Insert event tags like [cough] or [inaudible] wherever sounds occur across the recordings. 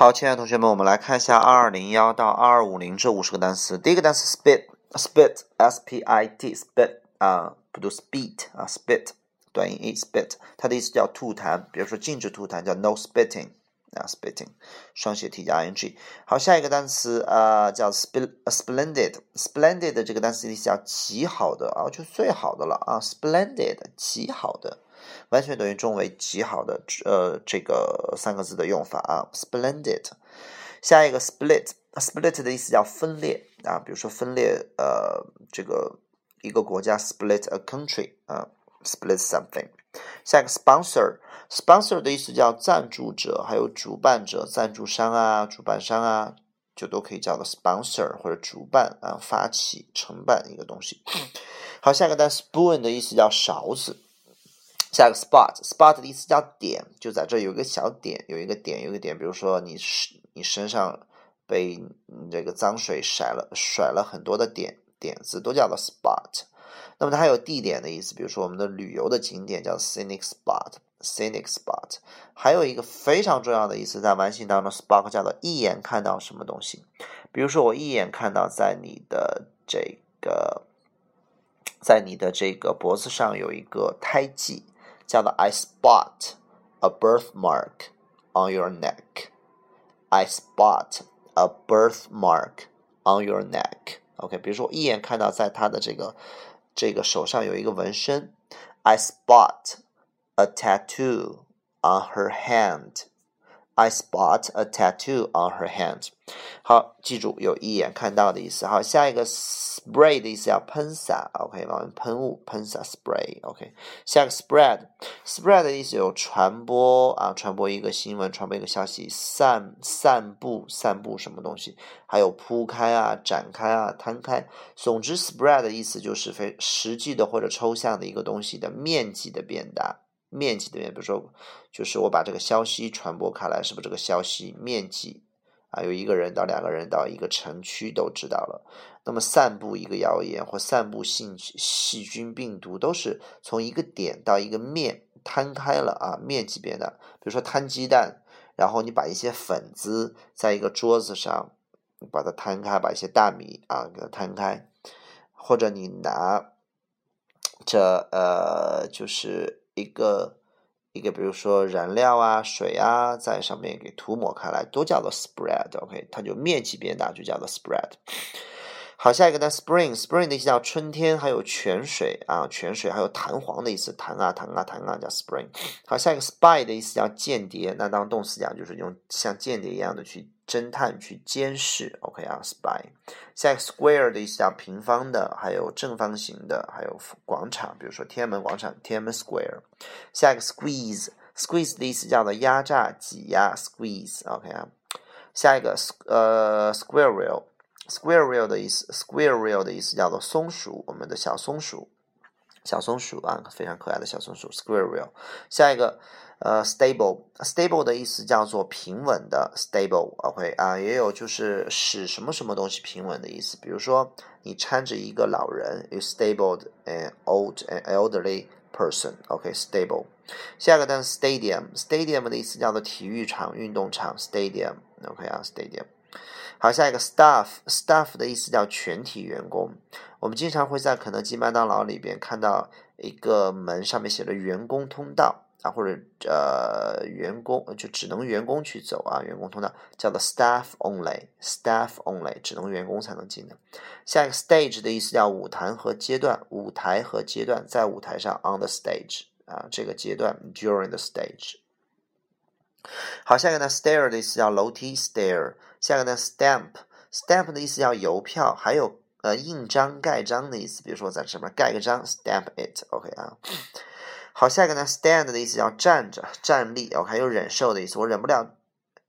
好，亲爱的同学们，我们来看一下二二零幺到二二五零这五十个单词。第一个单词 spit，spit，s p i t，spit 啊，不读 spit 啊，spit 短音 e spit，它的意思叫吐痰，比如说禁止吐痰叫 no spitting 啊，spitting 双写 t 加 i n g。好，下一个单词啊叫 splendid，splendid 这个单词意思叫极好的啊，就最好的了啊，splendid 极好的。完全等于中为极好的，呃，这个三个字的用法啊，splendid。下一个 split，split 的意思叫分裂啊，比如说分裂，呃，这个一个国家 split a country 啊，split something。下一个 sponsor sponsor 的意思叫赞助者，还有主办者、赞助商啊、主办商啊，就都可以叫做 sponsor 或者主办啊、发起、承办一个东西。好，下个单 spoon 的意思叫勺子。下个 spot，spot 的意思叫点，就在这有一个小点，有一个点，有一个点。比如说你是你身上被这个脏水甩了甩了很多的点点子，都叫做 spot。那么它还有地点的意思，比如说我们的旅游的景点叫 scenic spot Scenic spot。还有一个非常重要的意思，在完形当中，spot 叫做一眼看到什么东西。比如说我一眼看到在你的这个在你的这个脖子上有一个胎记。叫做 I spot a birthmark on your neck. I spot a birthmark on your neck. OK，比如说我一眼看到在他的这个这个手上有一个纹身。I spot a tattoo on her hand. I spot a tattoo on her hand。好，记住有一眼看到的意思。好，下一个 spray 的意思要喷洒，OK 吗？喷雾，喷洒 spray，OK。下一个 spread，spread 的意思有传播啊，传播一个新闻，传播一个消息，散散布，散布什么东西？还有铺开啊，展开啊，摊开。总之，spread 的意思就是非实际的或者抽象的一个东西的面积的变大。面积的面，比如说，就是我把这个消息传播开来，是不是这个消息面积啊，有一个人到两个人到一个城区都知道了。那么散布一个谣言或散布细细菌病毒，都是从一个点到一个面摊开了啊，面积变大。比如说摊鸡蛋，然后你把一些粉子在一个桌子上，把它摊开，把一些大米啊给它摊开，或者你拿这呃就是。一个一个，比如说燃料啊、水啊，在上面给涂抹开来，都叫做 spread，OK，它就面积变大，就叫做 spread。好，下一个呢，spring，spring 的意思叫春天，还有泉水啊，泉水还有弹簧的意思，弹啊弹啊弹啊，叫 spring。好，下一个 spy 的意思叫间谍，那当动词讲就是用像间谍一样的去。侦探去监视，OK 啊，spy。下一个 square 的意思叫平方的，还有正方形的，还有广场，比如说天安门广场，天安门 square。下一个 squeeze，squeeze 的意思叫做压榨、挤压，squeeze，OK 啊。下一个呃 squirrel，squirrel 的意思，squirrel 的意思叫做松鼠，我们的小松鼠，小松鼠啊，非常可爱的小松鼠，squirrel。下一个。呃，stable，stable 的意思叫做平稳的，stable，OK 啊，也有就是使什么什么东西平稳的意思。比如说，你搀着一个老人，you stabled an old an elderly person，OK，stable。下一个单词 stadium，stadium 的意思叫做体育场、运动场，stadium，OK 啊，stadium。好，下一个 staff，staff 的意思叫全体员工。我们经常会在肯德基、麦当劳里边看到一个门上面写着员工通道。啊，或者呃，员工就只能员工去走啊，员工通道叫做 staff only，staff only，只能员工才能进的。下一个 stage 的意思叫舞台和阶段，舞台和阶段在舞台上 on the stage 啊，这个阶段 during the stage。好，下一个呢，stair 的意思叫楼梯 stair。下一个呢，stamp，stamp 的意思叫邮票，还有呃印章、盖章的意思，比如说在上面盖个章，stamp it，OK 啊。好，下一个呢？stand 的意思叫站着、站立，哦，还有忍受的意思。我忍不了，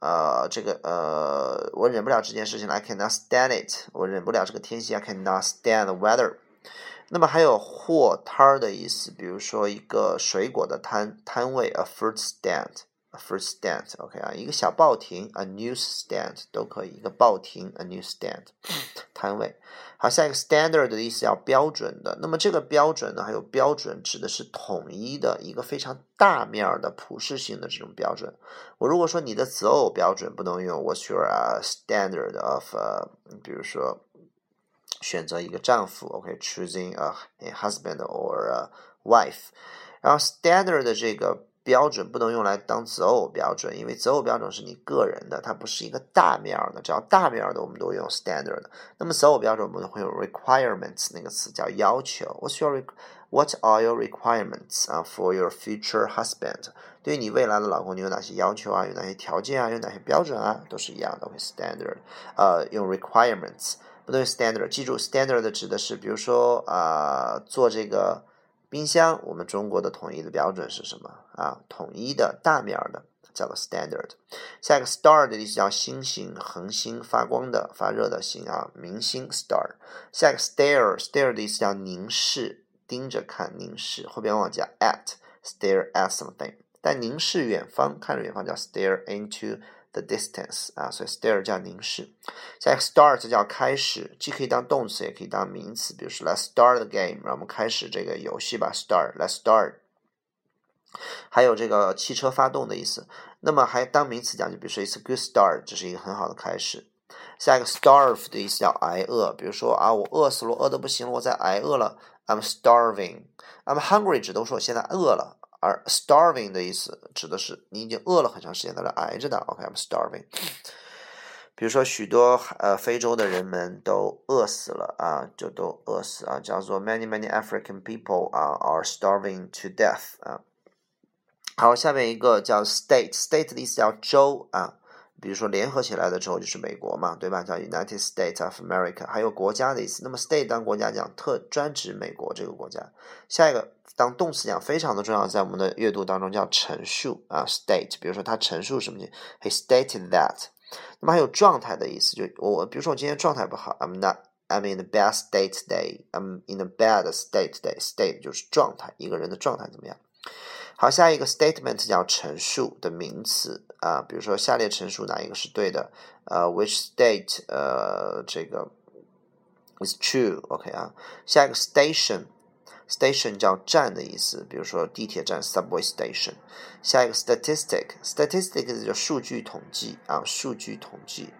呃，这个呃，我忍不了这件事情了。I cannot stand it。我忍不了这个天气。I cannot stand the weather。那么还有货摊儿的意思，比如说一个水果的摊摊位，a fruit stand。Fruit stand，OK 啊，一个小报亭，a news stand 都可以，一个报亭，a news stand，摊位。好，下一个 standard 的意思要标准的，那么这个标准呢，还有标准指的是统一的一个非常大面的普适性的这种标准。我如果说你的择偶标准不能用 What's your standard of，比如说选择一个丈夫，OK，choosing a husband or a wife，然后 standard 的这个。标准不能用来当择偶标准，因为择偶标准是你个人的，它不是一个大面儿的。只要大面儿的，我们都用 standard。那么择偶标准我们会有 requirements 那个词叫要求。What's your What are your requirements 啊 for your future husband？对于你未来的老公，你有哪些要求啊？有哪些条件啊？有哪些标准啊？都是一样的，会 standard。呃，用 requirements 不能用 standard。记住，standard 指的是，比如说啊，做这个。冰箱，我们中国的统一的标准是什么啊？统一的大面儿的叫做 standard。下一个 star 的意思叫星星、恒星、发光的、发热的星啊，明星 star。下一个 stare，stare 的意思叫凝视、盯着看、凝视，后边往加 at，stare at something。但凝视远方，看着远方叫 stare into。The distance 啊，所以 stare 叫凝视。下一个 start 叫开始，既可以当动词，也可以当名词。比如说，Let's start the game，让我们开始这个游戏吧。Start，Let's start。还有这个汽车发动的意思。那么还当名词讲，就比如说，It's a good start，这是一个很好的开始。下一个 starve 的意思叫挨饿，比如说啊，我饿死了，饿的不行了，我在挨饿了。I'm starving。I'm hungry 指都说我现在饿了。而 starving 的意思指的是你已经饿了很长时间，在那挨着的。OK，I'm starving。比如说，许多呃非洲的人们都饿死了啊，就都饿死啊，叫做 many many African people 啊 are starving to death 啊。好，下面一个叫 state，state 的意思叫州啊。比如说，联合起来的时候就是美国嘛，对吧？叫 United States of America，还有国家的意思。那么，state 当国家讲，特专指美国这个国家。下一个当动词讲，非常的重要，在我们的阅读当中叫陈述啊，state。比如说，他陈述什么？He stated that。那么还有状态的意思，就我比如说我今天状态不好，I'm not，I'm in the bad state today，I'm in the bad state today。State 就是状态，一个人的状态怎么样？好，下一个 statement 叫陈述的名词啊，比如说下列陈述哪一个是对的？呃，which state 呃这个 is true？OK 啊，下一个 station，station 叫站的意思，比如说地铁站 subway station。下一个 statistic，statistic 叫数据统计啊，数据统计，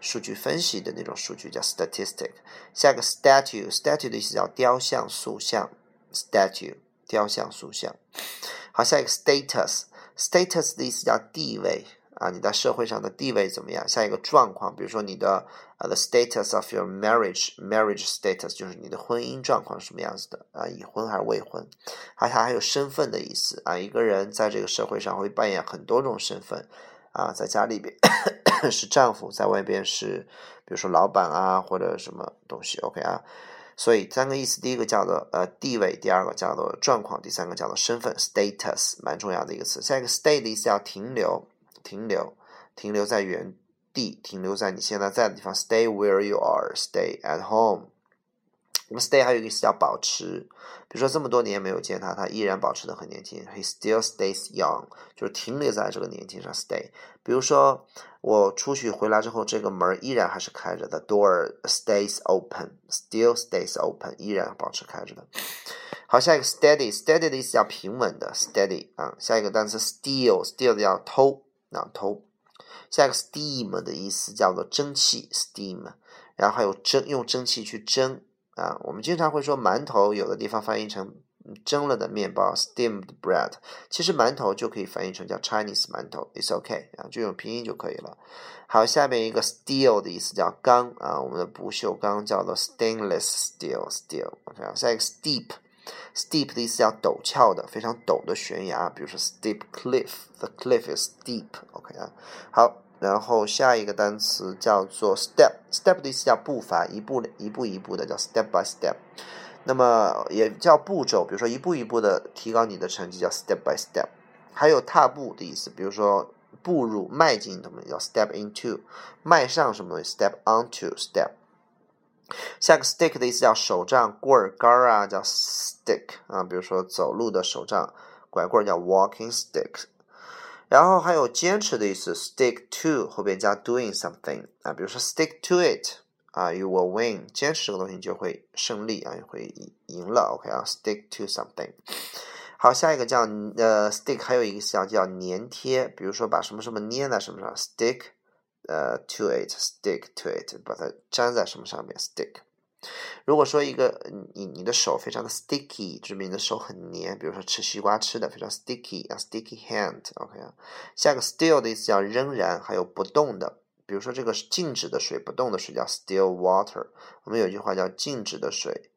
数据分析的那种数据叫 statistic。下一个 statue，statue 的意思叫雕像、塑像，statue 雕像、塑像。好，下一个 status，status 的意思叫地位啊，你在社会上的地位怎么样？下一个状况，比如说你的呃 the status of your marriage，marriage status 就是你的婚姻状况是什么样子的啊，已婚还是未婚？还还还有身份的意思啊，一个人在这个社会上会扮演很多种身份啊，在家里边 [coughs] 是丈夫，在外边是比如说老板啊或者什么东西，OK 啊。所以三个意思，第一个叫做呃地位，第二个叫做状况，第三个叫做身份 （status），蛮重要的一个词。下一个 stay 的意思叫停留，停留，停留在原地，停留在你现在在的地方。Stay where you are, stay at home。那么 stay 还有一个意思叫保持，比如说这么多年没有见他，他依然保持的很年轻。He still stays young，就是停留在这个年轻上。Stay。比如说。我出去回来之后，这个门依然还是开着的，door stays open，still stays open，依然保持开着的。好，下一个 steady，steady 的意思叫平稳的，steady 啊。下一个单词 steal，steal 的叫偷啊偷。下一个 steam 的意思叫做蒸汽，steam。然后还有蒸，用蒸汽去蒸啊。我们经常会说馒头，有的地方翻译成。蒸了的面包，steamed bread，其实馒头就可以翻译成叫 Chinese 馒头，it's OK 啊，就用拼音就可以了。好，下面一个 steel 的意思叫钢啊，我们的不锈钢叫做 stainless steel，steel。OK，下一个 steep，steep 的意思叫陡峭的，非常陡的悬崖，比如说 steep cliff，the cliff is steep，OK 啊。好，然后下一个单词叫做 step，step 的意思叫步伐，一步一步一步的叫 step by step。那么也叫步骤，比如说一步一步的提高你的成绩叫 step by step，还有踏步的意思，比如说步入、迈进什么叫 step into，迈上什么东西 step onto step。下个 stick 的意思叫手杖、棍儿、杆儿啊，叫 stick 啊，比如说走路的手杖、拐棍儿叫 walking stick。然后还有坚持的意思，stick to 后边加 doing something 啊，比如说 stick to it 啊，you will win，坚持这个东西就会胜利啊，会赢了。OK 啊，stick to something。好，下一个叫呃 stick，还有一个叫叫粘贴，比如说把什么什么粘在什么上，stick 呃 to it，stick to it，把它粘在什么上面，stick。如果说一个你你的手非常的 sticky，证明你的手很黏，比如说吃西瓜吃的非常 sticky 啊，sticky hand，OK 啊。下个 still 的意思叫仍然，还有不动的，比如说这个是静止的水，不动的水叫 still water。我们有一句话叫静止的水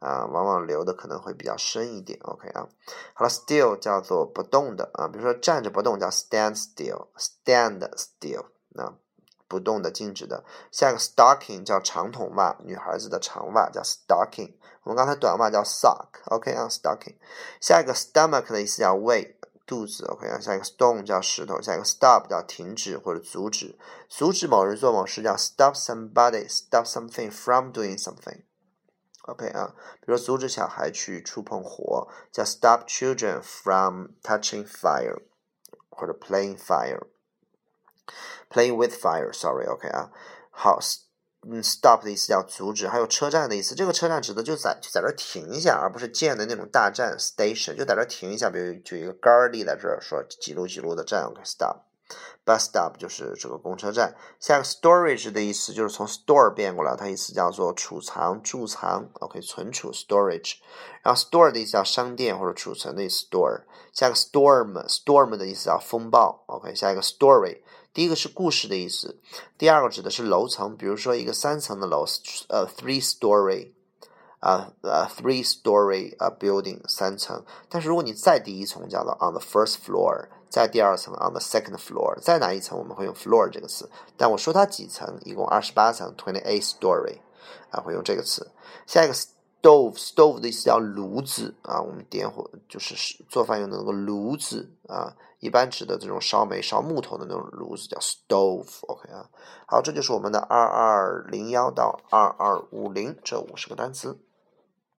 啊，往往流的可能会比较深一点，OK 啊。好了，still 叫做不动的啊，比如说站着不动叫 stand still，stand still 啊。不动的、静止的。下一个 stocking 叫长筒袜，女孩子的长袜叫 stocking。我们刚才短袜叫 sock，OK 啊，stocking。下一个 stomach 的意思叫胃、肚子，OK 啊。下一个 stone 叫石头。下一个 stop 叫停止或者阻止，阻止某人做某事叫 stop somebody，stop something from doing something，OK 啊。比如说阻止小孩去触碰火，叫 stop children from touching fire，或者 playing fire。Play with fire，sorry，OK 啊，好，嗯，stop 的意思叫阻止，还有车站的意思，这个车站指的就在就在这停一下，而不是建的那种大站 station，就在这停一下，比如举一个杆儿立在这儿，说几路几路的站，OK，stop。Bus stop 就是这个公车站。下一个 storage 的意思就是从 store 变过来，它意思叫做储藏、贮藏，OK，存储 storage。然后 store 的意思叫商店或者储存的意思，store。下一个 storm，storm 的意思叫风暴，OK。下一个 story，第一个是故事的意思，第二个指的是楼层，比如说一个三层的楼，呃，three story。啊呃，three story 啊，building 三层。但是如果你再第一层，叫做 on the first floor，在第二层 on the second floor，再哪一层我们会用 floor 这个词。但我说它几层，一共二十八层，twenty eight story，啊，会用这个词。下一个 stove，stove 的意思叫炉子啊，我们点火就是做饭用的那个炉子啊，一般指的这种烧煤、烧木头的那种炉子叫 stove，OK 啊。好，这就是我们的二二零幺到二二五零这五十个单词。